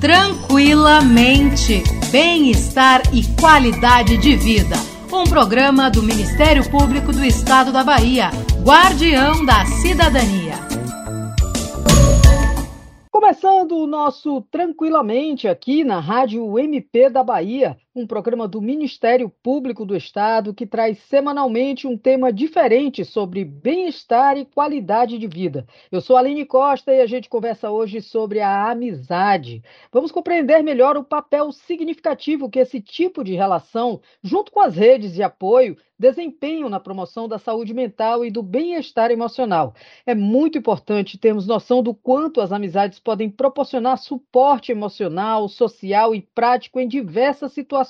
Tranquilamente. Bem-estar e qualidade de vida. Um programa do Ministério Público do Estado da Bahia, Guardião da Cidadania. Começando o nosso Tranquilamente aqui na Rádio MP da Bahia, um programa do Ministério Público do Estado que traz semanalmente um tema diferente sobre bem-estar e qualidade de vida. Eu sou Aline Costa e a gente conversa hoje sobre a amizade. Vamos compreender melhor o papel significativo que esse tipo de relação, junto com as redes de apoio, desempenham na promoção da saúde mental e do bem-estar emocional. É muito importante termos noção do quanto as amizades podem proporcionar suporte emocional, social e prático em diversas situações.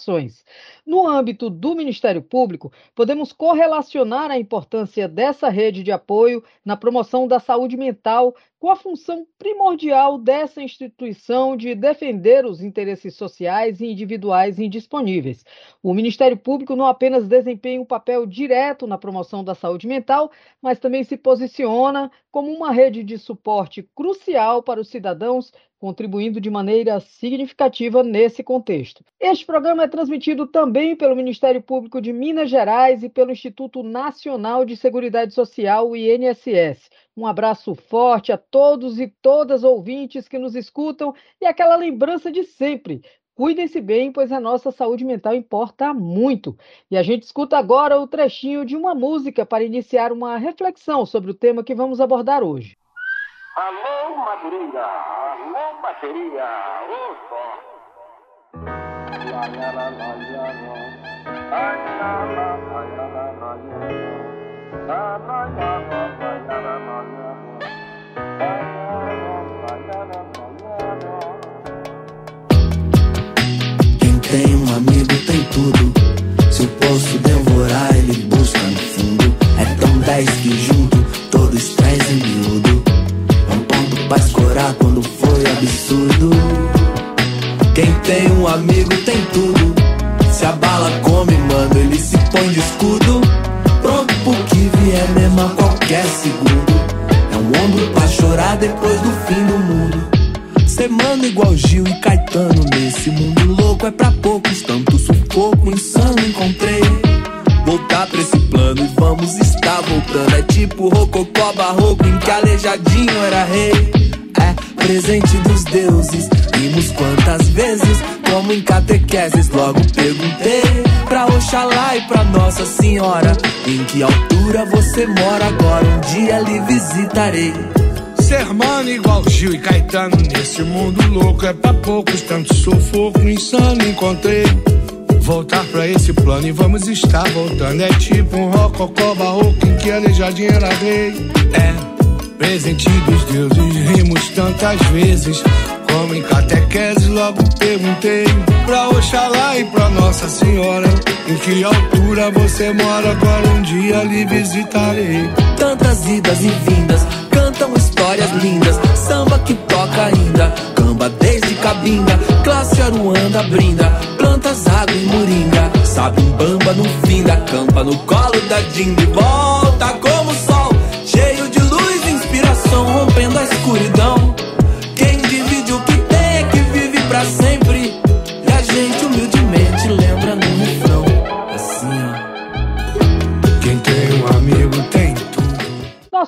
No âmbito do Ministério Público, podemos correlacionar a importância dessa rede de apoio na promoção da saúde mental com a função primordial dessa instituição de defender os interesses sociais e individuais indisponíveis. O Ministério Público não apenas desempenha um papel direto na promoção da saúde mental, mas também se posiciona como uma rede de suporte crucial para os cidadãos contribuindo de maneira significativa nesse contexto. Este programa é transmitido também pelo Ministério Público de Minas Gerais e pelo Instituto Nacional de Seguridade Social, o INSS. Um abraço forte a todos e todas ouvintes que nos escutam e aquela lembrança de sempre. Cuidem-se bem, pois a nossa saúde mental importa muito. E a gente escuta agora o trechinho de uma música para iniciar uma reflexão sobre o tema que vamos abordar hoje. Alô, Madureira! Alô, bateria! Ô! Quem tem um amigo tem tudo. Se o poço devorar, ele busca no fundo. É tão dez que junto todos trazem miúdo. Pra escorar quando foi absurdo. Quem tem um amigo tem tudo. Se a bala come, mano, ele se põe de escudo. Pronto pro que vier mesmo a qualquer segundo. É um ombro pra chorar depois do fim do mundo. Ser mano igual Gil e Caetano Nesse mundo louco é pra poucos Tanto sufoco insano encontrei Voltar pra esse vamos estar voltando. É tipo rococó barroco em que aleijadinho era rei. É presente dos deuses. Vimos quantas vezes Como em catequeses Logo perguntei pra Oxalá e pra Nossa Senhora Em que altura você mora agora. Um dia lhe visitarei. Ser mano igual Gil e Caetano Nesse mundo louco é pra poucos Tanto sufoco insano encontrei Voltar pra esse plano e vamos estar voltando. É tipo um rococó barroco Em que aleijadinho era rei É, presente dos deuses Rimos tantas vezes. Como em catequese, logo perguntei pra Oxalá e pra Nossa Senhora Em que altura você mora, agora um dia lhe visitarei. Tantas idas e vindas, cantam histórias lindas Samba que toca ainda, camba desde cabinda Classe Aruanda brinda, plantas, água e moringa. Sabe um bamba no fim da campa, no colo da Dinda E volta como o sol, cheio de luz e inspiração Rompendo a escuridão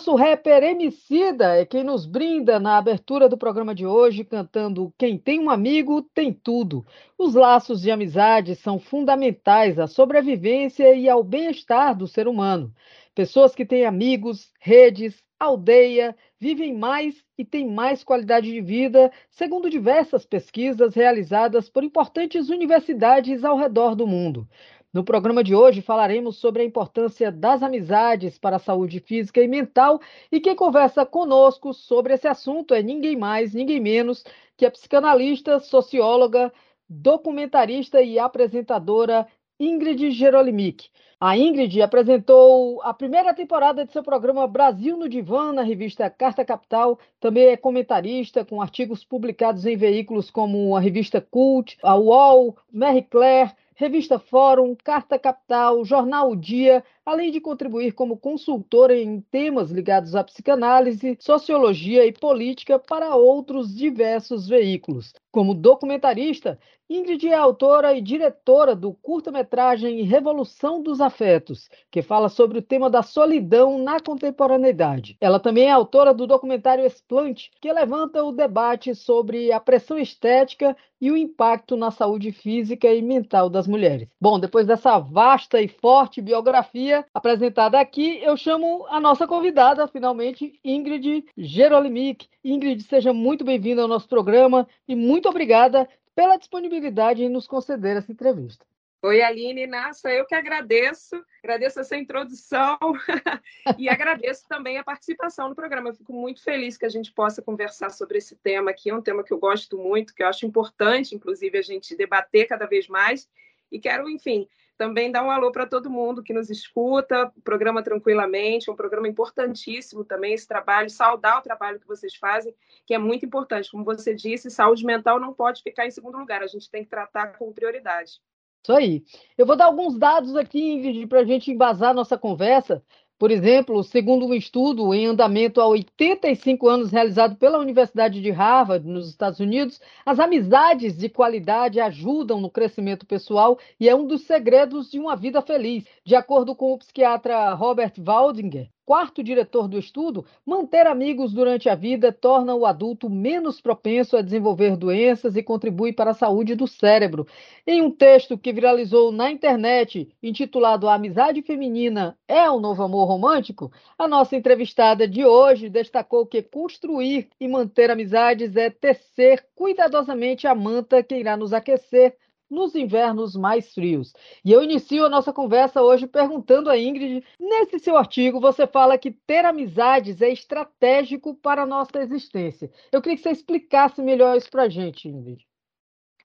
Nosso rapper Emicida é quem nos brinda na abertura do programa de hoje, cantando Quem tem um amigo tem tudo. Os laços de amizade são fundamentais à sobrevivência e ao bem-estar do ser humano. Pessoas que têm amigos, redes, aldeia, vivem mais e têm mais qualidade de vida, segundo diversas pesquisas realizadas por importantes universidades ao redor do mundo. No programa de hoje falaremos sobre a importância das amizades para a saúde física e mental e quem conversa conosco sobre esse assunto é ninguém mais, ninguém menos que a psicanalista, socióloga, documentarista e apresentadora Ingrid Gerolimic. A Ingrid apresentou a primeira temporada de seu programa Brasil no Divã na revista Carta Capital. Também é comentarista com artigos publicados em veículos como a revista Cult, a UOL, Marie Claire, Revista Fórum, Carta Capital, Jornal O Dia, além de contribuir como consultora em temas ligados à psicanálise, sociologia e política para outros diversos veículos. Como documentarista, Ingrid é autora e diretora do curta-metragem Revolução dos Afetos, que fala sobre o tema da solidão na contemporaneidade. Ela também é autora do documentário Explante, que levanta o debate sobre a pressão estética e o impacto na saúde física e mental das mulheres. Bom, depois dessa vasta e forte biografia apresentada aqui, eu chamo a nossa convidada, finalmente, Ingrid Gerolimic. Ingrid, seja muito bem-vinda ao nosso programa e muito obrigada pela disponibilidade em nos conceder essa entrevista. Oi, Aline, nossa, eu que agradeço, agradeço essa introdução e agradeço também a participação no programa. Eu fico muito feliz que a gente possa conversar sobre esse tema aqui, é um tema que eu gosto muito, que eu acho importante, inclusive, a gente debater cada vez mais. E quero, enfim, também dar um alô para todo mundo que nos escuta, programa Tranquilamente, é um programa importantíssimo também, esse trabalho, saudar o trabalho que vocês fazem, que é muito importante. Como você disse, saúde mental não pode ficar em segundo lugar, a gente tem que tratar com prioridade. Isso aí. Eu vou dar alguns dados aqui, para a gente embasar nossa conversa. Por exemplo, segundo um estudo em andamento há 85 anos realizado pela Universidade de Harvard, nos Estados Unidos, as amizades de qualidade ajudam no crescimento pessoal e é um dos segredos de uma vida feliz. De acordo com o psiquiatra Robert Waldinger, quarto diretor do estudo, manter amigos durante a vida torna o adulto menos propenso a desenvolver doenças e contribui para a saúde do cérebro. Em um texto que viralizou na internet, intitulado A Amizade Feminina é o Novo Amor Romântico, a nossa entrevistada de hoje destacou que construir e manter amizades é tecer cuidadosamente a manta que irá nos aquecer nos invernos mais frios. E eu inicio a nossa conversa hoje perguntando a Ingrid: nesse seu artigo, você fala que ter amizades é estratégico para a nossa existência. Eu queria que você explicasse melhor isso para a gente, Ingrid.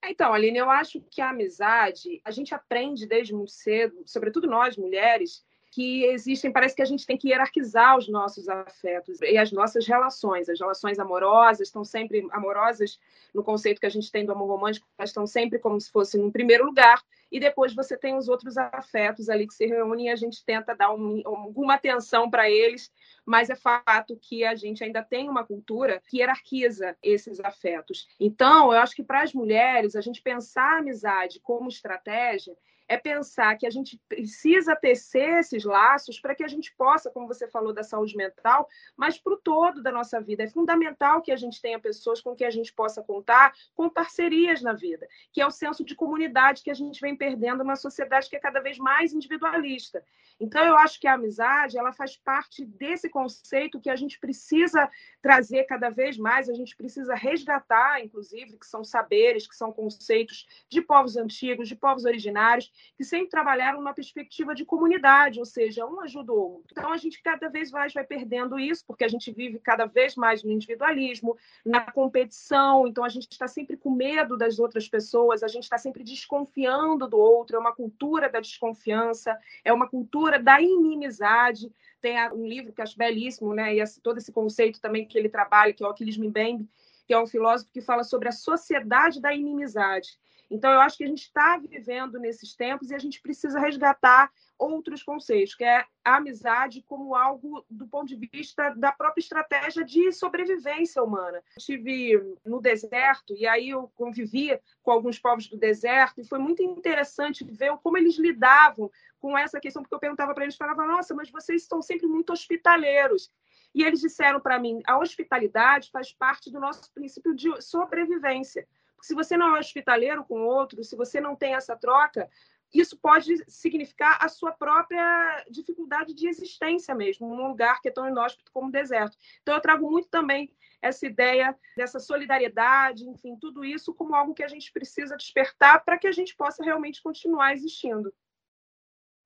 Então, Aline, eu acho que a amizade, a gente aprende desde muito cedo, sobretudo nós mulheres, que existem, parece que a gente tem que hierarquizar os nossos afetos e as nossas relações. As relações amorosas estão sempre amorosas no conceito que a gente tem do amor romântico, elas estão sempre como se fossem no primeiro lugar, e depois você tem os outros afetos ali que se reúnem e a gente tenta dar um, alguma atenção para eles, mas é fato que a gente ainda tem uma cultura que hierarquiza esses afetos. Então, eu acho que para as mulheres, a gente pensar a amizade como estratégia é pensar que a gente precisa tecer esses laços para que a gente possa, como você falou da saúde mental, mas para o todo da nossa vida. É fundamental que a gente tenha pessoas com que a gente possa contar com parcerias na vida, que é o senso de comunidade que a gente vem perdendo numa sociedade que é cada vez mais individualista. Então, eu acho que a amizade ela faz parte desse conceito que a gente precisa trazer cada vez mais, a gente precisa resgatar, inclusive, que são saberes, que são conceitos de povos antigos, de povos originários, que sempre trabalharam numa perspectiva de comunidade, ou seja, um ajuda o outro. Então, a gente cada vez mais vai perdendo isso, porque a gente vive cada vez mais no individualismo, na competição, então a gente está sempre com medo das outras pessoas, a gente está sempre desconfiando do outro, é uma cultura da desconfiança, é uma cultura da inimizade. Tem um livro que acho belíssimo, né? E todo esse conceito também que ele trabalha, que é o Aquiles Mbembe, que é um filósofo que fala sobre a sociedade da inimizade. Então, eu acho que a gente está vivendo nesses tempos e a gente precisa resgatar outros conceitos, que é a amizade como algo do ponto de vista da própria estratégia de sobrevivência humana. Eu estive no deserto e aí eu convivi com alguns povos do deserto e foi muito interessante ver como eles lidavam com essa questão, porque eu perguntava para eles, falava, nossa, mas vocês estão sempre muito hospitaleiros. E eles disseram para mim, a hospitalidade faz parte do nosso princípio de sobrevivência se você não é hospitaleiro com outro, se você não tem essa troca, isso pode significar a sua própria dificuldade de existência mesmo, num lugar que é tão inóspito como o deserto. Então, eu trago muito também essa ideia dessa solidariedade, enfim, tudo isso como algo que a gente precisa despertar para que a gente possa realmente continuar existindo.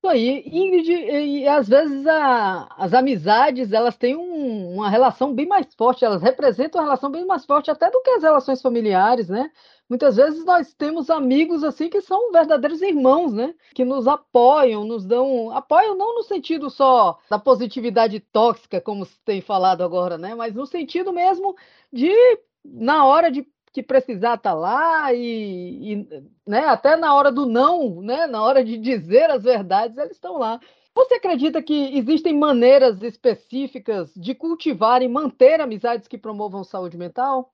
Isso aí, Ingrid, e, e às vezes a, as amizades elas têm um, uma relação bem mais forte, elas representam uma relação bem mais forte até do que as relações familiares, né? Muitas vezes nós temos amigos assim que são verdadeiros irmãos, né? Que nos apoiam, nos dão apoiam não no sentido só da positividade tóxica, como se tem falado agora, né? Mas no sentido mesmo de na hora de que precisar estar tá lá e, e né, até na hora do não, né, na hora de dizer as verdades, eles estão lá. Você acredita que existem maneiras específicas de cultivar e manter amizades que promovam saúde mental?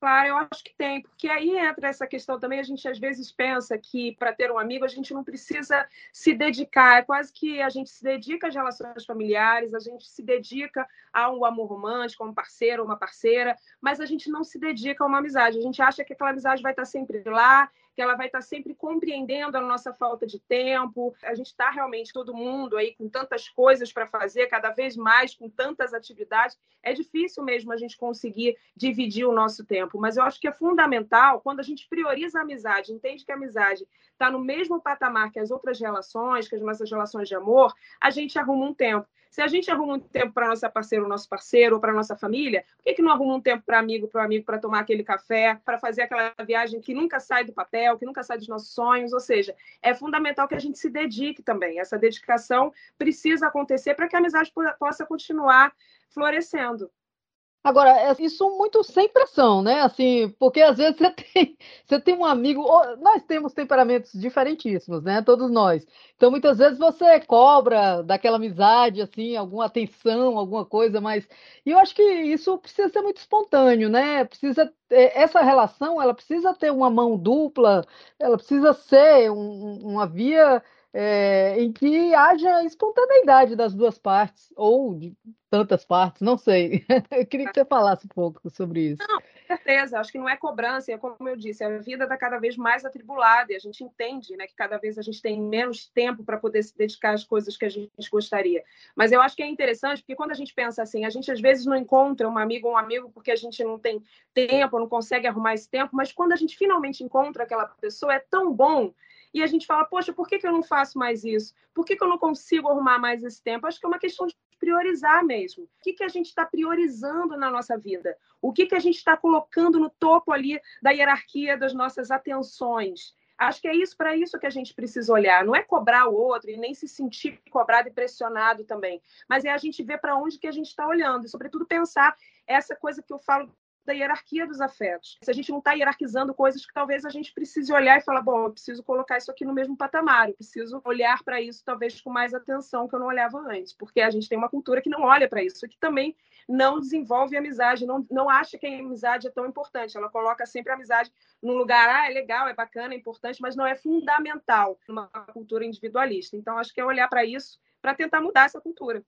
Claro, eu acho que tem, porque aí entra essa questão também. A gente às vezes pensa que para ter um amigo a gente não precisa se dedicar, é quase que a gente se dedica às relações familiares, a gente se dedica a um amor romântico, a um parceiro ou uma parceira, mas a gente não se dedica a uma amizade. A gente acha que aquela amizade vai estar sempre lá que ela vai estar sempre compreendendo a nossa falta de tempo. A gente está realmente todo mundo aí com tantas coisas para fazer, cada vez mais com tantas atividades. É difícil mesmo a gente conseguir dividir o nosso tempo, mas eu acho que é fundamental quando a gente prioriza a amizade, entende que a amizade está no mesmo patamar que as outras relações, que as nossas relações de amor, a gente arruma um tempo. Se a gente arruma um tempo para nossa parceira, o nosso parceiro, ou para nossa família, por que, que não arruma um tempo para amigo, para amigo, para tomar aquele café, para fazer aquela viagem que nunca sai do papel, que nunca sai dos nossos sonhos? Ou seja, é fundamental que a gente se dedique também. Essa dedicação precisa acontecer para que a amizade possa continuar florescendo. Agora, é isso muito sem pressão, né? Assim, porque às vezes você tem, você tem um amigo, nós temos temperamentos diferentíssimos, né? Todos nós. Então, muitas vezes você cobra daquela amizade, assim, alguma atenção, alguma coisa, mas. E eu acho que isso precisa ser muito espontâneo, né? Precisa. Essa relação, ela precisa ter uma mão dupla, ela precisa ser um, uma via é, em que haja espontaneidade das duas partes, ou de tantas partes, não sei. Eu queria que você falasse um pouco sobre isso. Não, com certeza, acho que não é cobrança, é como eu disse, a vida está cada vez mais atribulada e a gente entende né, que cada vez a gente tem menos tempo para poder se dedicar às coisas que a gente gostaria. Mas eu acho que é interessante, porque quando a gente pensa assim, a gente às vezes não encontra um amigo ou um amigo porque a gente não tem tempo, não consegue arrumar esse tempo, mas quando a gente finalmente encontra aquela pessoa, é tão bom e a gente fala, poxa, por que, que eu não faço mais isso? Por que, que eu não consigo arrumar mais esse tempo? Acho que é uma questão de priorizar mesmo. O que, que a gente está priorizando na nossa vida? O que, que a gente está colocando no topo ali da hierarquia das nossas atenções? Acho que é isso para isso que a gente precisa olhar. Não é cobrar o outro e nem se sentir cobrado e pressionado também, mas é a gente ver para onde que a gente está olhando e, sobretudo, pensar essa coisa que eu falo da hierarquia dos afetos. Se a gente não está hierarquizando coisas que talvez a gente precise olhar e falar, bom, eu preciso colocar isso aqui no mesmo patamar, eu preciso olhar para isso talvez com mais atenção que eu não olhava antes, porque a gente tem uma cultura que não olha para isso, que também não desenvolve amizade, não, não acha que a amizade é tão importante. Ela coloca sempre a amizade num lugar, ah, é legal, é bacana, é importante, mas não é fundamental numa cultura individualista. Então, acho que é olhar para isso para tentar mudar essa cultura.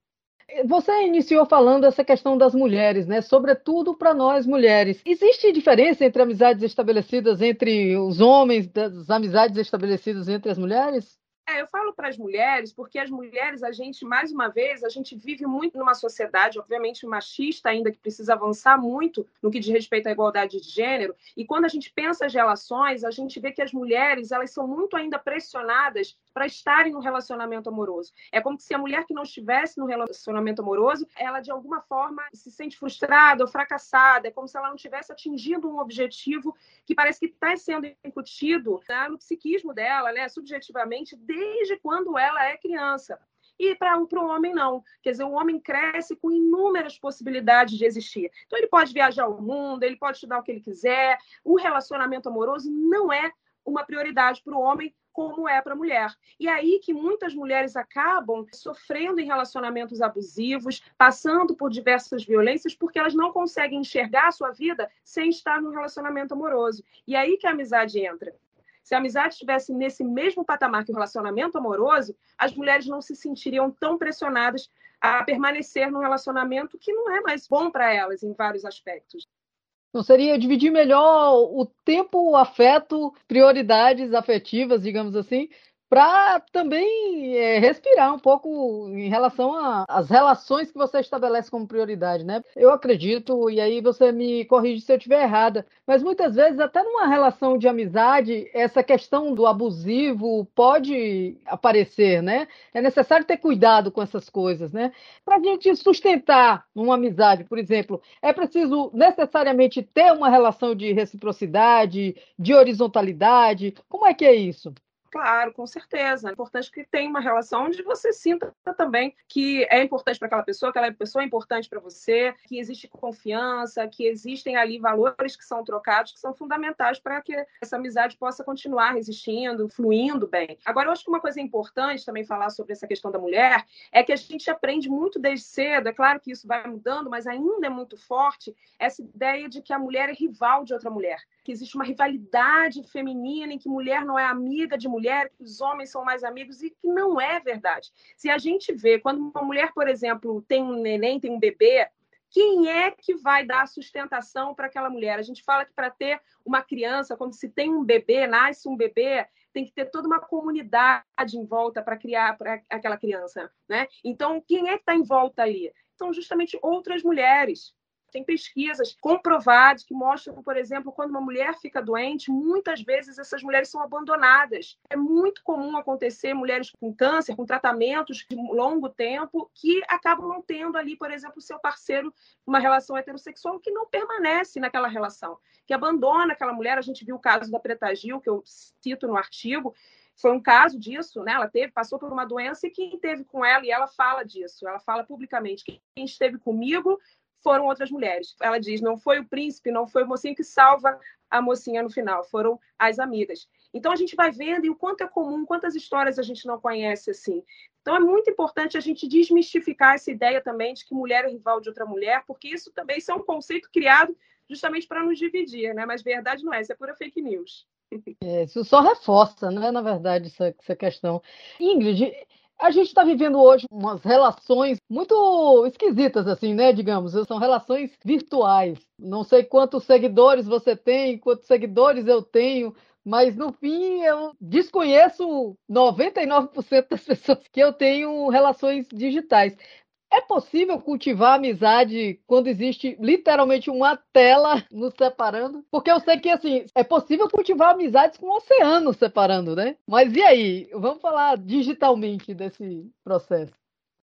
Você iniciou falando essa questão das mulheres, né? Sobretudo para nós mulheres. Existe diferença entre amizades estabelecidas entre os homens, das amizades estabelecidas entre as mulheres? É, eu falo para as mulheres, porque as mulheres, a gente, mais uma vez, a gente vive muito numa sociedade, obviamente, machista ainda, que precisa avançar muito no que diz respeito à igualdade de gênero. E quando a gente pensa as relações, a gente vê que as mulheres, elas são muito ainda pressionadas para estarem no relacionamento amoroso. É como se a mulher que não estivesse no relacionamento amoroso, ela de alguma forma se sente frustrada ou fracassada. É como se ela não tivesse atingido um objetivo que parece que está sendo incutido né, no psiquismo dela, né, subjetivamente, desde quando ela é criança. E para o homem, não. Quer dizer, o homem cresce com inúmeras possibilidades de existir. Então, ele pode viajar o mundo, ele pode estudar o que ele quiser. O relacionamento amoroso não é uma prioridade para o homem como é para a mulher. E aí que muitas mulheres acabam sofrendo em relacionamentos abusivos, passando por diversas violências, porque elas não conseguem enxergar a sua vida sem estar no relacionamento amoroso. E aí que a amizade entra. Se a amizade estivesse nesse mesmo patamar que o relacionamento amoroso, as mulheres não se sentiriam tão pressionadas a permanecer num relacionamento que não é mais bom para elas em vários aspectos. Não seria dividir melhor o tempo, o afeto, prioridades afetivas, digamos assim, para também é, respirar um pouco em relação às relações que você estabelece como prioridade, né? Eu acredito, e aí você me corrige se eu estiver errada, mas muitas vezes, até numa relação de amizade, essa questão do abusivo pode aparecer, né? É necessário ter cuidado com essas coisas, né? Para a gente sustentar uma amizade, por exemplo, é preciso necessariamente ter uma relação de reciprocidade, de horizontalidade. Como é que é isso? Claro, com certeza. É importante que tenha uma relação onde você sinta também que é importante para aquela pessoa, que aquela pessoa é importante para você, que existe confiança, que existem ali valores que são trocados, que são fundamentais para que essa amizade possa continuar resistindo, fluindo bem. Agora, eu acho que uma coisa importante também falar sobre essa questão da mulher é que a gente aprende muito desde cedo, é claro que isso vai mudando, mas ainda é muito forte essa ideia de que a mulher é rival de outra mulher, que existe uma rivalidade feminina em que mulher não é amiga de mulher mulher, que os homens são mais amigos, e que não é verdade. Se a gente vê, quando uma mulher, por exemplo, tem um neném, tem um bebê, quem é que vai dar sustentação para aquela mulher? A gente fala que para ter uma criança, quando se tem um bebê, nasce um bebê, tem que ter toda uma comunidade em volta para criar para aquela criança, né? Então, quem é que está em volta ali? São justamente outras mulheres. Tem pesquisas comprovadas que mostram, por exemplo, quando uma mulher fica doente, muitas vezes essas mulheres são abandonadas. É muito comum acontecer mulheres com câncer, com tratamentos de longo tempo, que acabam não tendo ali, por exemplo, seu parceiro, uma relação heterossexual que não permanece naquela relação, que abandona aquela mulher. A gente viu o caso da Preta Gil, que eu cito no artigo, foi um caso disso, né? Ela teve, passou por uma doença e quem teve com ela, e ela fala disso, ela fala publicamente: quem esteve comigo foram outras mulheres. Ela diz: não foi o príncipe, não foi o mocinho que salva a mocinha no final, foram as amigas. Então a gente vai vendo e o quanto é comum, quantas histórias a gente não conhece assim. Então é muito importante a gente desmistificar essa ideia também de que mulher é rival de outra mulher, porque isso também isso é um conceito criado justamente para nos dividir, né? Mas verdade não é, isso é pura fake news. É, isso só reforça, né, na verdade, essa, essa questão. Ingrid, a gente está vivendo hoje umas relações muito esquisitas, assim, né? Digamos, são relações virtuais. Não sei quantos seguidores você tem, quantos seguidores eu tenho, mas no fim eu desconheço 99% das pessoas que eu tenho relações digitais. É possível cultivar amizade quando existe literalmente uma tela nos separando? Porque eu sei que assim, é possível cultivar amizades com o oceano separando, né? Mas e aí? Vamos falar digitalmente desse processo.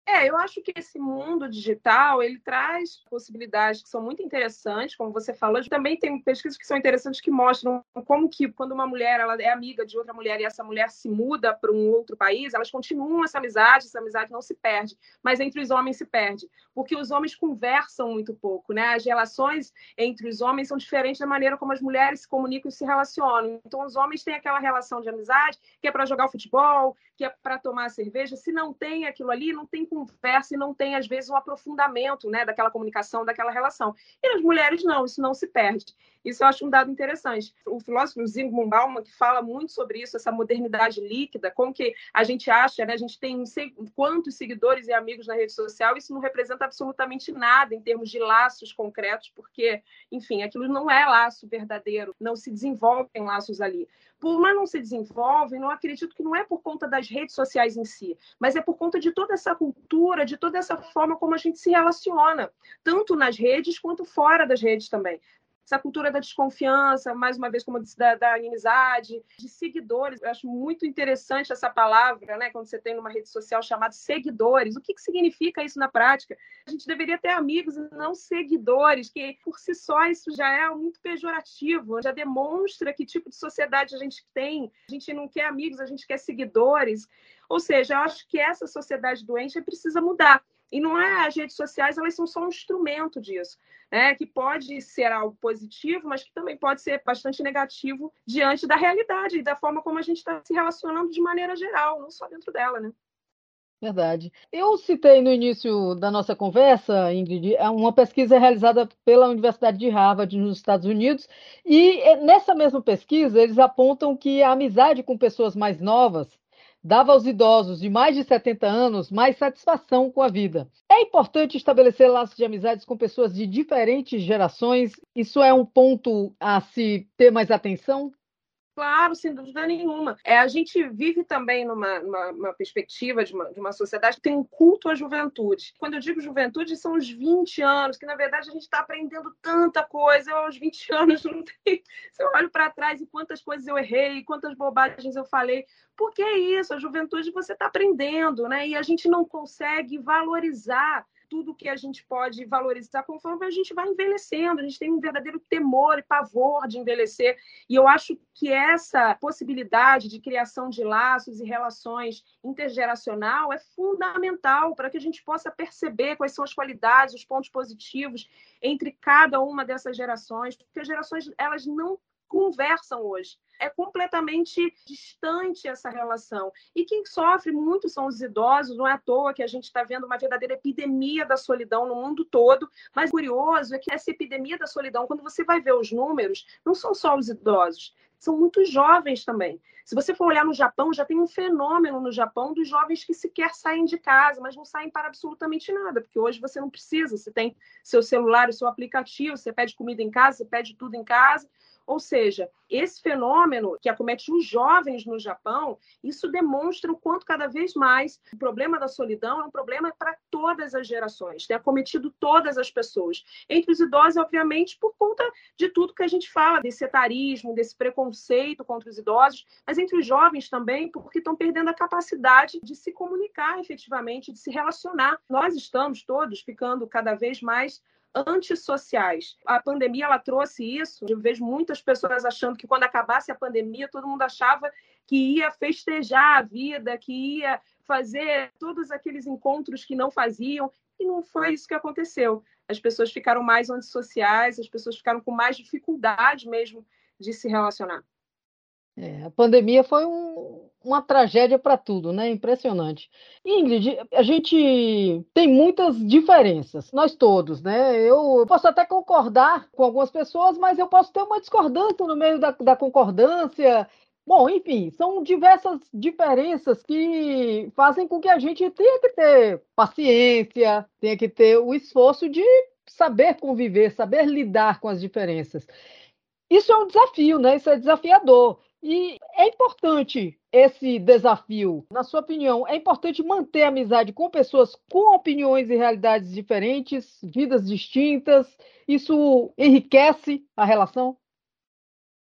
É, eu acho que esse mundo digital ele traz possibilidades que são muito interessantes, como você falou. Também tem pesquisas que são interessantes que mostram como que quando uma mulher ela é amiga de outra mulher e essa mulher se muda para um outro país, elas continuam essa amizade, essa amizade não se perde, mas entre os homens se perde, porque os homens conversam muito pouco, né? As relações entre os homens são diferentes da maneira como as mulheres se comunicam e se relacionam. Então os homens têm aquela relação de amizade que é para jogar futebol, que é para tomar cerveja. Se não tem aquilo ali, não tem conversa e não tem, às vezes, um aprofundamento né, daquela comunicação, daquela relação. E nas mulheres, não, isso não se perde. Isso eu acho um dado interessante. O filósofo Zygmunt Bauman, que fala muito sobre isso, essa modernidade líquida, como que a gente acha, né, a gente tem sei quantos seguidores e amigos na rede social, isso não representa absolutamente nada em termos de laços concretos, porque, enfim, aquilo não é laço verdadeiro, não se desenvolvem laços ali mais não se desenvolvem, não acredito que não é por conta das redes sociais em si, mas é por conta de toda essa cultura, de toda essa forma como a gente se relaciona, tanto nas redes quanto fora das redes também essa cultura da desconfiança, mais uma vez, como eu disse, da, da inimizade, de seguidores. Eu acho muito interessante essa palavra, né? Quando você tem numa rede social chamada seguidores. O que, que significa isso na prática? A gente deveria ter amigos e não seguidores, que por si só isso já é muito pejorativo, já demonstra que tipo de sociedade a gente tem. A gente não quer amigos, a gente quer seguidores. Ou seja, eu acho que essa sociedade doente precisa mudar. E não é as redes sociais, elas são só um instrumento disso, né? que pode ser algo positivo, mas que também pode ser bastante negativo diante da realidade e da forma como a gente está se relacionando de maneira geral, não só dentro dela, né? Verdade. Eu citei no início da nossa conversa, Ingrid, é uma pesquisa realizada pela Universidade de Harvard nos Estados Unidos, e é, nessa mesma pesquisa eles apontam que a amizade com pessoas mais novas dava aos idosos de mais de 70 anos mais satisfação com a vida. É importante estabelecer laços de amizades com pessoas de diferentes gerações. Isso é um ponto a se ter mais atenção? Claro, sem dúvida nenhuma. É, a gente vive também numa, numa perspectiva de uma, de uma sociedade que tem um culto à juventude. Quando eu digo juventude, são os 20 anos, que na verdade a gente está aprendendo tanta coisa. Eu, aos 20 anos, não tem. Se eu olho para trás e quantas coisas eu errei, quantas bobagens eu falei. Porque é isso, a juventude você está aprendendo, né? E a gente não consegue valorizar tudo que a gente pode valorizar conforme a gente vai envelhecendo. A gente tem um verdadeiro temor e pavor de envelhecer. E eu acho que essa possibilidade de criação de laços e relações intergeracional é fundamental para que a gente possa perceber quais são as qualidades, os pontos positivos entre cada uma dessas gerações, porque as gerações elas não conversam hoje. É completamente distante essa relação. E quem sofre muito são os idosos, não é à toa que a gente está vendo uma verdadeira epidemia da solidão no mundo todo. Mas curioso é que essa epidemia da solidão, quando você vai ver os números, não são só os idosos, são muito jovens também. Se você for olhar no Japão, já tem um fenômeno no Japão dos jovens que sequer saem de casa, mas não saem para absolutamente nada, porque hoje você não precisa, você tem seu celular, o seu aplicativo, você pede comida em casa, você pede tudo em casa. Ou seja, esse fenômeno que acomete os jovens no Japão, isso demonstra o quanto cada vez mais o problema da solidão é um problema para todas as gerações, tem acometido todas as pessoas. Entre os idosos, obviamente, por conta de tudo que a gente fala, desse etarismo, desse preconceito contra os idosos, mas entre os jovens também, porque estão perdendo a capacidade de se comunicar efetivamente, de se relacionar. Nós estamos todos ficando cada vez mais antissociais. A pandemia ela trouxe isso. Eu vejo muitas pessoas achando que quando acabasse a pandemia, todo mundo achava que ia festejar a vida, que ia fazer todos aqueles encontros que não faziam. E não foi isso que aconteceu. As pessoas ficaram mais antissociais, as pessoas ficaram com mais dificuldade mesmo de se relacionar. É, a pandemia foi um, uma tragédia para tudo, né? Impressionante. Ingrid, a gente tem muitas diferenças, nós todos, né? Eu posso até concordar com algumas pessoas, mas eu posso ter uma discordância no meio da, da concordância. Bom, enfim, são diversas diferenças que fazem com que a gente tenha que ter paciência, tenha que ter o esforço de saber conviver, saber lidar com as diferenças. Isso é um desafio, né? Isso é desafiador. E é importante esse desafio, na sua opinião, é importante manter a amizade com pessoas com opiniões e realidades diferentes, vidas distintas. Isso enriquece a relação?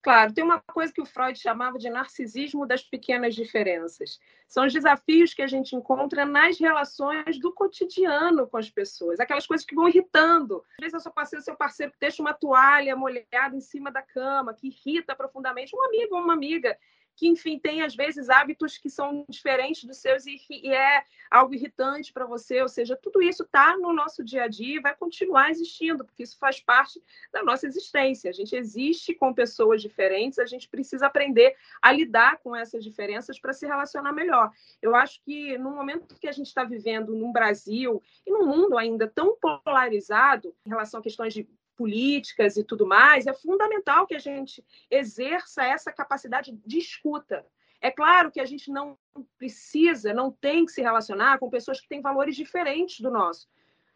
Claro, tem uma coisa que o Freud chamava de narcisismo das pequenas diferenças. São os desafios que a gente encontra nas relações do cotidiano com as pessoas, aquelas coisas que vão irritando. Às vezes, eu sou parceiro, seu parceiro deixa uma toalha molhada em cima da cama, que irrita profundamente um amigo ou uma amiga que, enfim, tem às vezes hábitos que são diferentes dos seus e, e é algo irritante para você. Ou seja, tudo isso está no nosso dia a dia e vai continuar existindo, porque isso faz parte da nossa existência. A gente existe com pessoas diferentes, a gente precisa aprender a lidar com essas diferenças para se relacionar melhor. Eu acho que no momento que a gente está vivendo no Brasil e no mundo ainda tão polarizado em relação a questões de políticas e tudo mais, é fundamental que a gente exerça essa capacidade de escuta. É claro que a gente não precisa, não tem que se relacionar com pessoas que têm valores diferentes do nosso.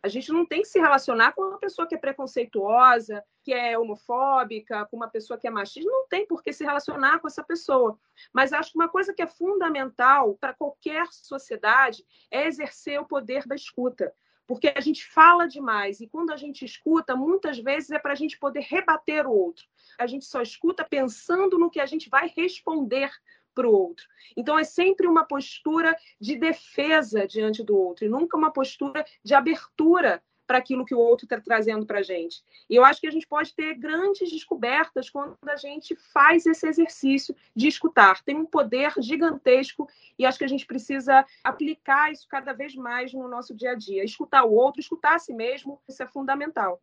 A gente não tem que se relacionar com uma pessoa que é preconceituosa, que é homofóbica, com uma pessoa que é machista. Não tem por que se relacionar com essa pessoa. Mas acho que uma coisa que é fundamental para qualquer sociedade é exercer o poder da escuta porque a gente fala demais e quando a gente escuta, muitas vezes é para a gente poder rebater o outro. A gente só escuta pensando no que a gente vai responder para o outro. Então é sempre uma postura de defesa diante do outro e nunca uma postura de abertura para aquilo que o outro está trazendo para a gente. E eu acho que a gente pode ter grandes descobertas quando a gente faz esse exercício de escutar. Tem um poder gigantesco e acho que a gente precisa aplicar isso cada vez mais no nosso dia a dia. Escutar o outro, escutar a si mesmo, isso é fundamental.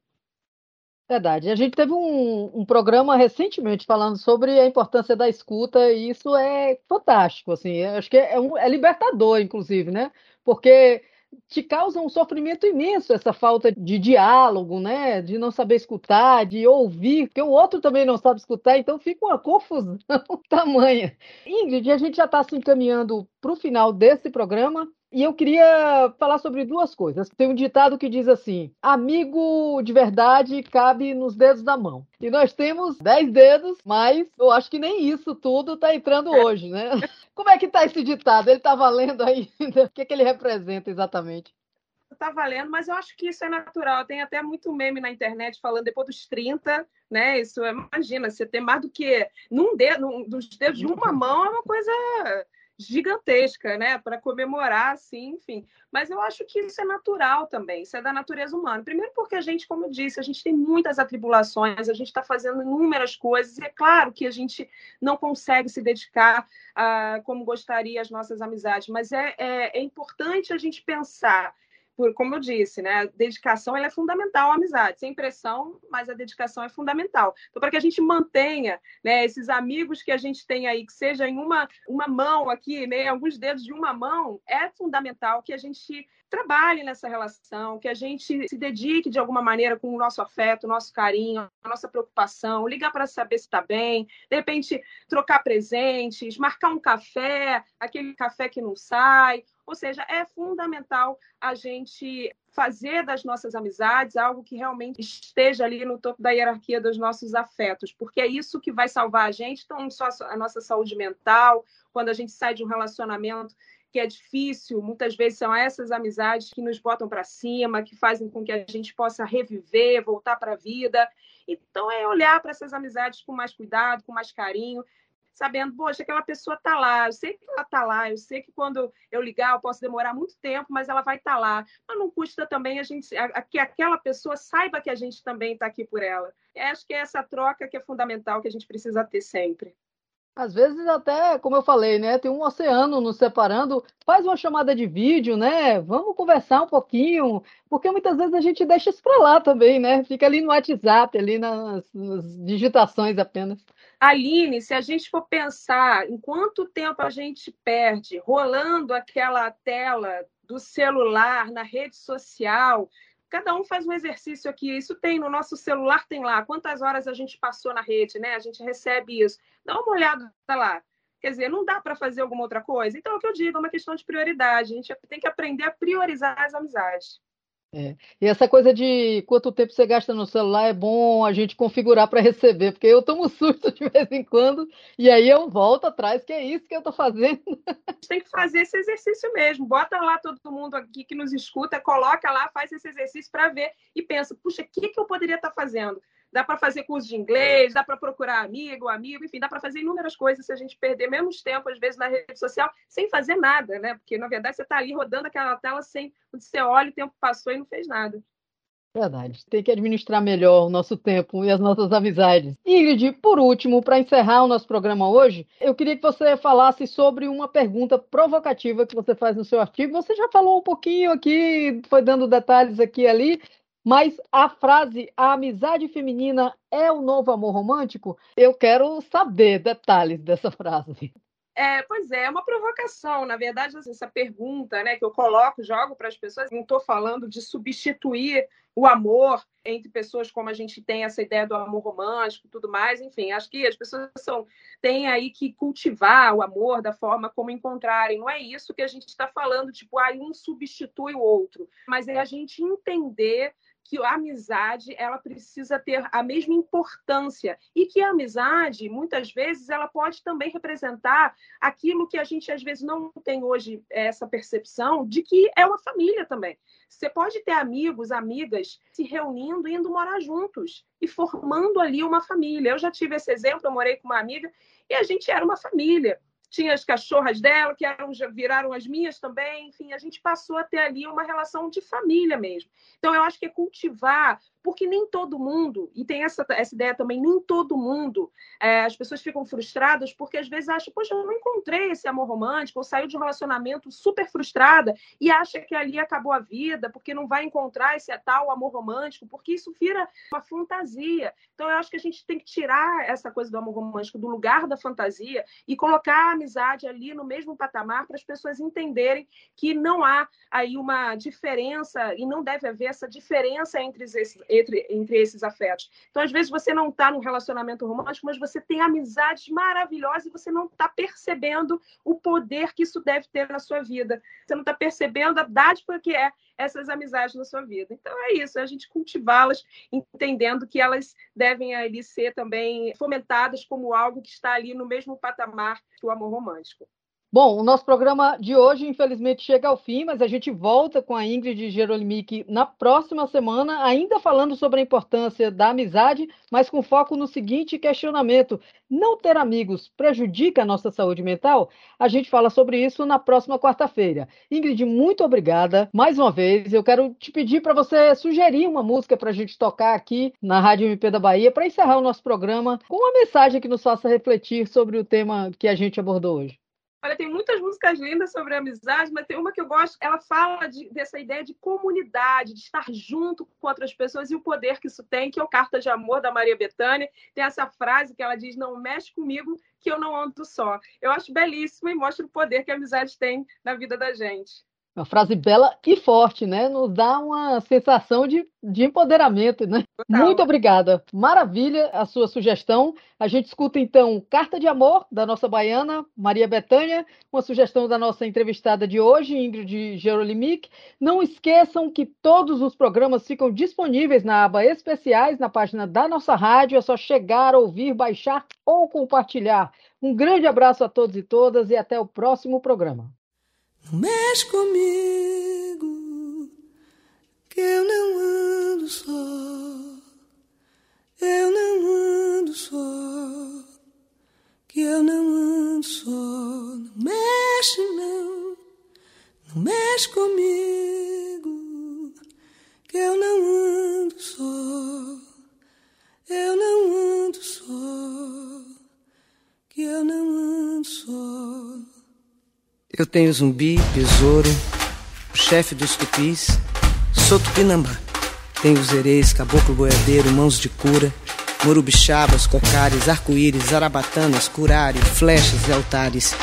Verdade. A gente teve um, um, programa recentemente falando sobre a importância da escuta e isso é fantástico, assim. Acho que é, um, é libertador, inclusive, né? Porque te causa um sofrimento imenso essa falta de diálogo, né? De não saber escutar, de ouvir, porque o outro também não sabe escutar, então fica uma confusão tamanha. Ingrid, a gente já está se encaminhando para o final desse programa. E eu queria falar sobre duas coisas. Tem um ditado que diz assim: amigo de verdade cabe nos dedos da mão. E nós temos dez dedos, mas eu acho que nem isso tudo está entrando hoje, né? Como é que está esse ditado? Ele está valendo ainda? O que, é que ele representa exatamente? Está valendo, mas eu acho que isso é natural. Tem até muito meme na internet falando depois dos 30, né? Isso é, imagina, você ter mais do que num dedo, num, dos dedos de uma mão é uma coisa gigantesca, né, para comemorar, assim, enfim. Mas eu acho que isso é natural também, isso é da natureza humana. Primeiro porque a gente, como eu disse, a gente tem muitas atribulações, a gente está fazendo inúmeras coisas, e é claro que a gente não consegue se dedicar a, como gostaria às nossas amizades, mas é, é, é importante a gente pensar por, como eu disse, né, a dedicação ela é fundamental à amizade, sem pressão, mas a dedicação é fundamental. Então, para que a gente mantenha né, esses amigos que a gente tem aí, que seja em uma, uma mão aqui, né, alguns dedos de uma mão, é fundamental que a gente trabalhe nessa relação, que a gente se dedique de alguma maneira com o nosso afeto, o nosso carinho, a nossa preocupação, ligar para saber se está bem, de repente trocar presentes, marcar um café, aquele café que não sai, ou seja, é fundamental a gente fazer das nossas amizades algo que realmente esteja ali no topo da hierarquia dos nossos afetos, porque é isso que vai salvar a gente, então, só a nossa saúde mental, quando a gente sai de um relacionamento que é difícil, muitas vezes são essas amizades que nos botam para cima, que fazem com que a gente possa reviver, voltar para a vida. Então, é olhar para essas amizades com mais cuidado, com mais carinho, sabendo, poxa, aquela pessoa está lá, eu sei que ela está lá, eu sei que quando eu ligar eu posso demorar muito tempo, mas ela vai estar tá lá. Mas não custa também a gente a, que aquela pessoa saiba que a gente também está aqui por ela. Eu acho que é essa troca que é fundamental que a gente precisa ter sempre. Às vezes até, como eu falei, né, tem um oceano nos separando, faz uma chamada de vídeo, né? Vamos conversar um pouquinho, porque muitas vezes a gente deixa isso para lá também, né? Fica ali no WhatsApp, ali nas, nas digitações apenas. Aline, se a gente for pensar em quanto tempo a gente perde rolando aquela tela do celular na rede social, cada um faz um exercício aqui. Isso tem no nosso celular, tem lá quantas horas a gente passou na rede, né? A gente recebe isso. Dá uma olhada lá. Quer dizer, não dá para fazer alguma outra coisa? Então, é o que eu digo, é uma questão de prioridade. A gente tem que aprender a priorizar as amizades. É. E essa coisa de quanto tempo você gasta no celular é bom a gente configurar para receber, porque eu tomo susto de vez em quando e aí eu volto atrás, que é isso que eu estou fazendo. A gente tem que fazer esse exercício mesmo. Bota lá todo mundo aqui que nos escuta, coloca lá, faz esse exercício para ver e pensa, puxa, o que, que eu poderia estar tá fazendo? Dá para fazer curso de inglês, dá para procurar amigo, amigo, enfim, dá para fazer inúmeras coisas se a gente perder menos tempo, às vezes, na rede social, sem fazer nada, né? Porque, na verdade, você está ali rodando aquela tela sem. Quando você olha, o tempo passou e não fez nada. Verdade. Tem que administrar melhor o nosso tempo e as nossas amizades. Ingrid, por último, para encerrar o nosso programa hoje, eu queria que você falasse sobre uma pergunta provocativa que você faz no seu artigo. Você já falou um pouquinho aqui, foi dando detalhes aqui e ali, mas a frase a amizade feminina é o novo amor romântico, eu quero saber detalhes dessa frase. É, pois é, é uma provocação. Na verdade, essa pergunta né, que eu coloco, jogo para as pessoas, não estou falando de substituir o amor entre pessoas como a gente tem essa ideia do amor romântico e tudo mais. Enfim, acho que as pessoas são, têm aí que cultivar o amor da forma como encontrarem. Não é isso que a gente está falando, tipo, ah, um substitui o outro. Mas é a gente entender que a amizade ela precisa ter a mesma importância e que a amizade muitas vezes ela pode também representar aquilo que a gente às vezes não tem hoje essa percepção de que é uma família também. Você pode ter amigos, amigas se reunindo, indo morar juntos e formando ali uma família. Eu já tive esse exemplo, eu morei com uma amiga e a gente era uma família tinha as cachorras dela, que eram, viraram as minhas também, enfim, a gente passou a ter ali uma relação de família mesmo. Então, eu acho que é cultivar porque nem todo mundo, e tem essa, essa ideia também, nem todo mundo, é, as pessoas ficam frustradas porque às vezes acham, poxa, eu não encontrei esse amor romântico, ou saiu de um relacionamento super frustrada e acha que ali acabou a vida, porque não vai encontrar esse tal amor romântico, porque isso vira uma fantasia. Então, eu acho que a gente tem que tirar essa coisa do amor romântico do lugar da fantasia e colocar a amizade ali no mesmo patamar para as pessoas entenderem que não há aí uma diferença e não deve haver essa diferença entre esses entre, entre esses afetos. Então, às vezes, você não está num relacionamento romântico, mas você tem amizades maravilhosas e você não está percebendo o poder que isso deve ter na sua vida. Você não está percebendo a dádiva que é essas amizades na sua vida. Então, é isso, é a gente cultivá-las, entendendo que elas devem ali ser também fomentadas como algo que está ali no mesmo patamar que o amor romântico. Bom, o nosso programa de hoje, infelizmente, chega ao fim, mas a gente volta com a Ingrid Gerolimic na próxima semana, ainda falando sobre a importância da amizade, mas com foco no seguinte questionamento: não ter amigos prejudica a nossa saúde mental? A gente fala sobre isso na próxima quarta-feira. Ingrid, muito obrigada. Mais uma vez, eu quero te pedir para você sugerir uma música para a gente tocar aqui na Rádio MP da Bahia para encerrar o nosso programa com uma mensagem que nos faça refletir sobre o tema que a gente abordou hoje. Olha, tem muitas músicas lindas sobre amizade, mas tem uma que eu gosto. Ela fala de, dessa ideia de comunidade, de estar junto com outras pessoas e o poder que isso tem, que é o Carta de Amor da Maria Bethânia. Tem essa frase que ela diz: Não mexe comigo, que eu não ando só. Eu acho belíssimo e mostra o poder que a amizade tem na vida da gente. Uma frase bela e forte, né? Nos dá uma sensação de, de empoderamento, né? Total. Muito obrigada. Maravilha a sua sugestão. A gente escuta então Carta de Amor, da nossa baiana, Maria Betânia, uma sugestão da nossa entrevistada de hoje, Ingrid Gerolimic. Não esqueçam que todos os programas ficam disponíveis na aba Especiais, na página da nossa rádio. É só chegar, ouvir, baixar ou compartilhar. Um grande abraço a todos e todas e até o próximo programa. Não mexe comigo, que eu não ando só. Eu não ando só, que eu não ando só. Não mexe, não, não mexe comigo, Eu tenho zumbi, besouro, o chefe dos tupis, sou tupinambá. Tenho os caboclo boiadeiro, mãos de cura, morubixabas, cocares, arco-íris, arabatanas, curare, flechas e altares.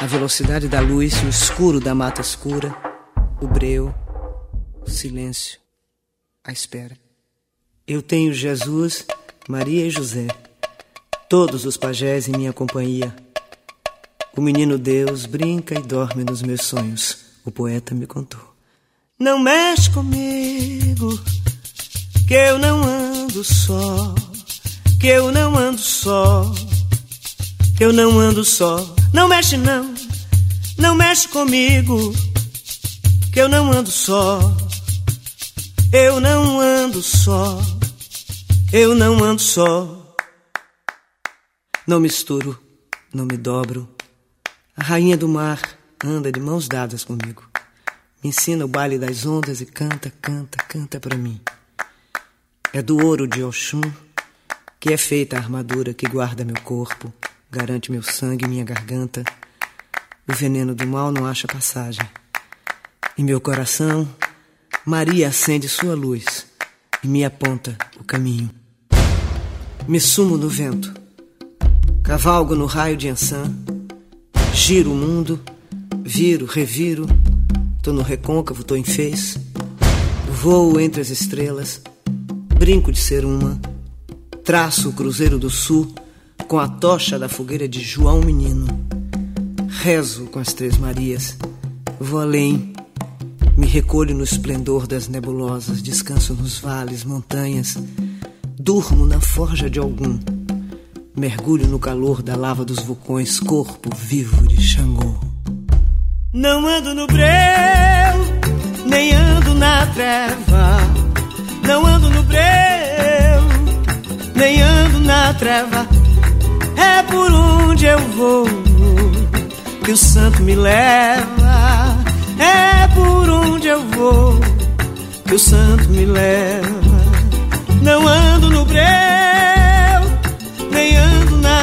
A velocidade da luz, o escuro da mata escura, o breu, o silêncio, a espera. Eu tenho Jesus, Maria e José, todos os pajés em minha companhia o menino Deus brinca e dorme nos meus sonhos, o poeta me contou. Não mexe comigo, que eu não ando só, que eu não ando só, que eu não ando só. Não mexe não, não mexe comigo, que eu não ando só. Eu não ando só, eu não ando só. Não misturo, não me dobro a rainha do mar anda de mãos dadas comigo. Me ensina o baile das ondas e canta, canta, canta para mim. É do ouro de Oxum que é feita a armadura que guarda meu corpo, garante meu sangue e minha garganta. O veneno do mal não acha passagem. Em meu coração, Maria acende sua luz e me aponta o caminho. Me sumo no vento, cavalgo no raio de Ansan Giro o mundo, viro, reviro, tô no recôncavo, tô em fez. Voo entre as estrelas, brinco de ser uma. Traço o Cruzeiro do Sul com a tocha da fogueira de João Menino. Rezo com as Três Marias, vou além. Me recolho no esplendor das nebulosas, descanso nos vales, montanhas. Durmo na forja de algum Mergulho no calor da lava dos vulcões, corpo vivo de Xangô. Não ando no breu, nem ando na treva. Não ando no breu, nem ando na treva. É por onde eu vou que o santo me leva. É por onde eu vou que o santo me leva. Não ando no breu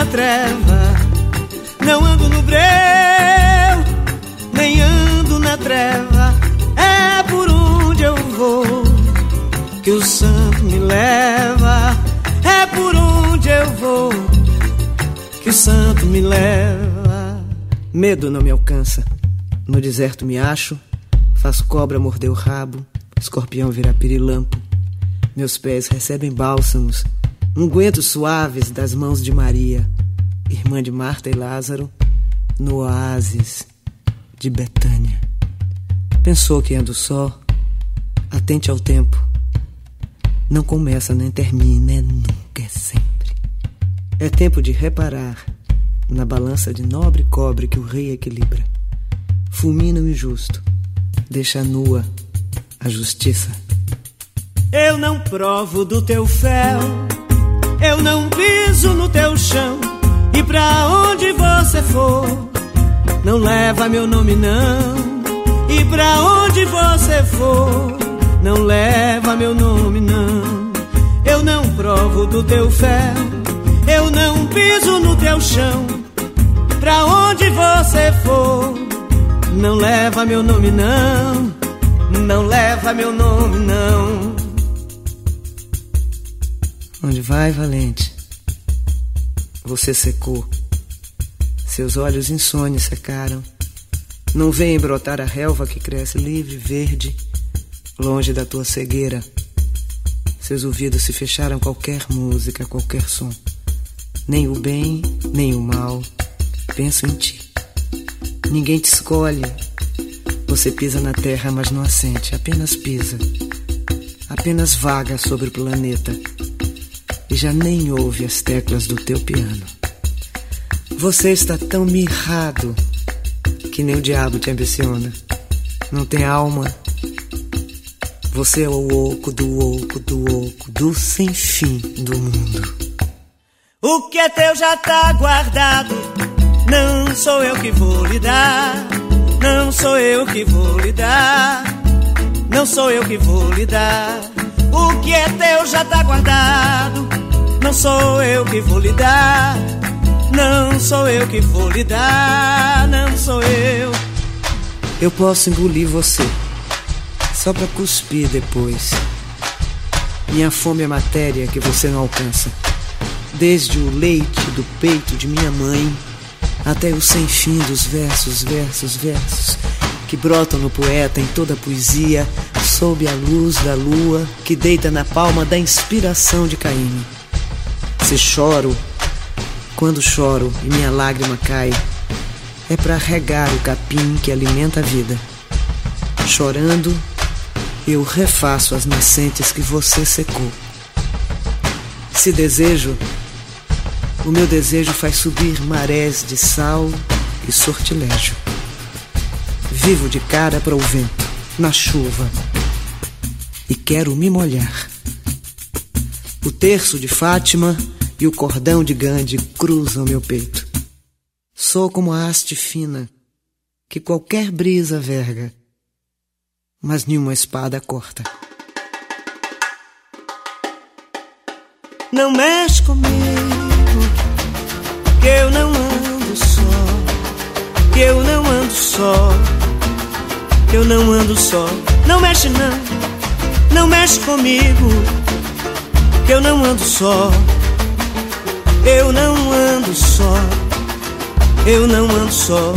treva, não ando no breu, nem ando na treva. É por onde eu vou que o santo me leva. É por onde eu vou que o santo me leva. Medo não me alcança, no deserto me acho, faço cobra morder o rabo, escorpião virar pirilampo. Meus pés recebem bálsamos ungüentos suaves das mãos de Maria, irmã de Marta e Lázaro, no oásis de Betânia. Pensou que ando só, atente ao tempo. Não começa nem termina, é nunca, é sempre. É tempo de reparar na balança de nobre cobre que o rei equilibra. Fulmina o injusto, deixa nua a justiça. Eu não provo do teu fel, eu não piso no teu chão, e pra onde você for, não leva meu nome não. E pra onde você for, não leva meu nome não. Eu não provo do teu fel, eu não piso no teu chão. Pra onde você for, não leva meu nome não. Não leva meu nome não. Onde vai, valente? Você secou. Seus olhos insônios secaram. Não vem brotar a relva que cresce livre, verde, longe da tua cegueira. Seus ouvidos se fecharam qualquer música, qualquer som. Nem o bem, nem o mal. Penso em ti. Ninguém te escolhe. Você pisa na terra, mas não assente, apenas pisa. Apenas vaga sobre o planeta. E já nem ouve as teclas do teu piano. Você está tão mirrado que nem o diabo te ambiciona. Não tem alma. Você é o oco do oco do oco do sem fim do mundo. O que é teu já tá guardado. Não sou eu que vou lhe dar. Não sou eu que vou lhe dar. Não sou eu que vou lhe dar. Que é teu já tá guardado. Não sou eu que vou lhe dar. Não sou eu que vou lhe dar, não sou eu. Eu posso engolir você, só pra cuspir depois. Minha fome é matéria que você não alcança. Desde o leite do peito de minha mãe até o sem fim dos versos, versos, versos que brotam no poeta em toda a poesia, sob a luz da lua que deita na palma da inspiração de Caíme. Se choro, quando choro e minha lágrima cai, é para regar o capim que alimenta a vida. Chorando, eu refaço as nascentes que você secou. Se desejo, o meu desejo faz subir marés de sal e sortilégio. Vivo de cara para o vento, na chuva, e quero me molhar. O terço de Fátima e o cordão de Gandhi cruzam meu peito. Sou como a haste fina que qualquer brisa verga, mas nenhuma espada corta. Não mexe comigo, que eu não ando só, que eu não ando só, que eu não ando só. Não mexe não, não mexe comigo, que eu não ando só. Eu não ando só, eu não ando só.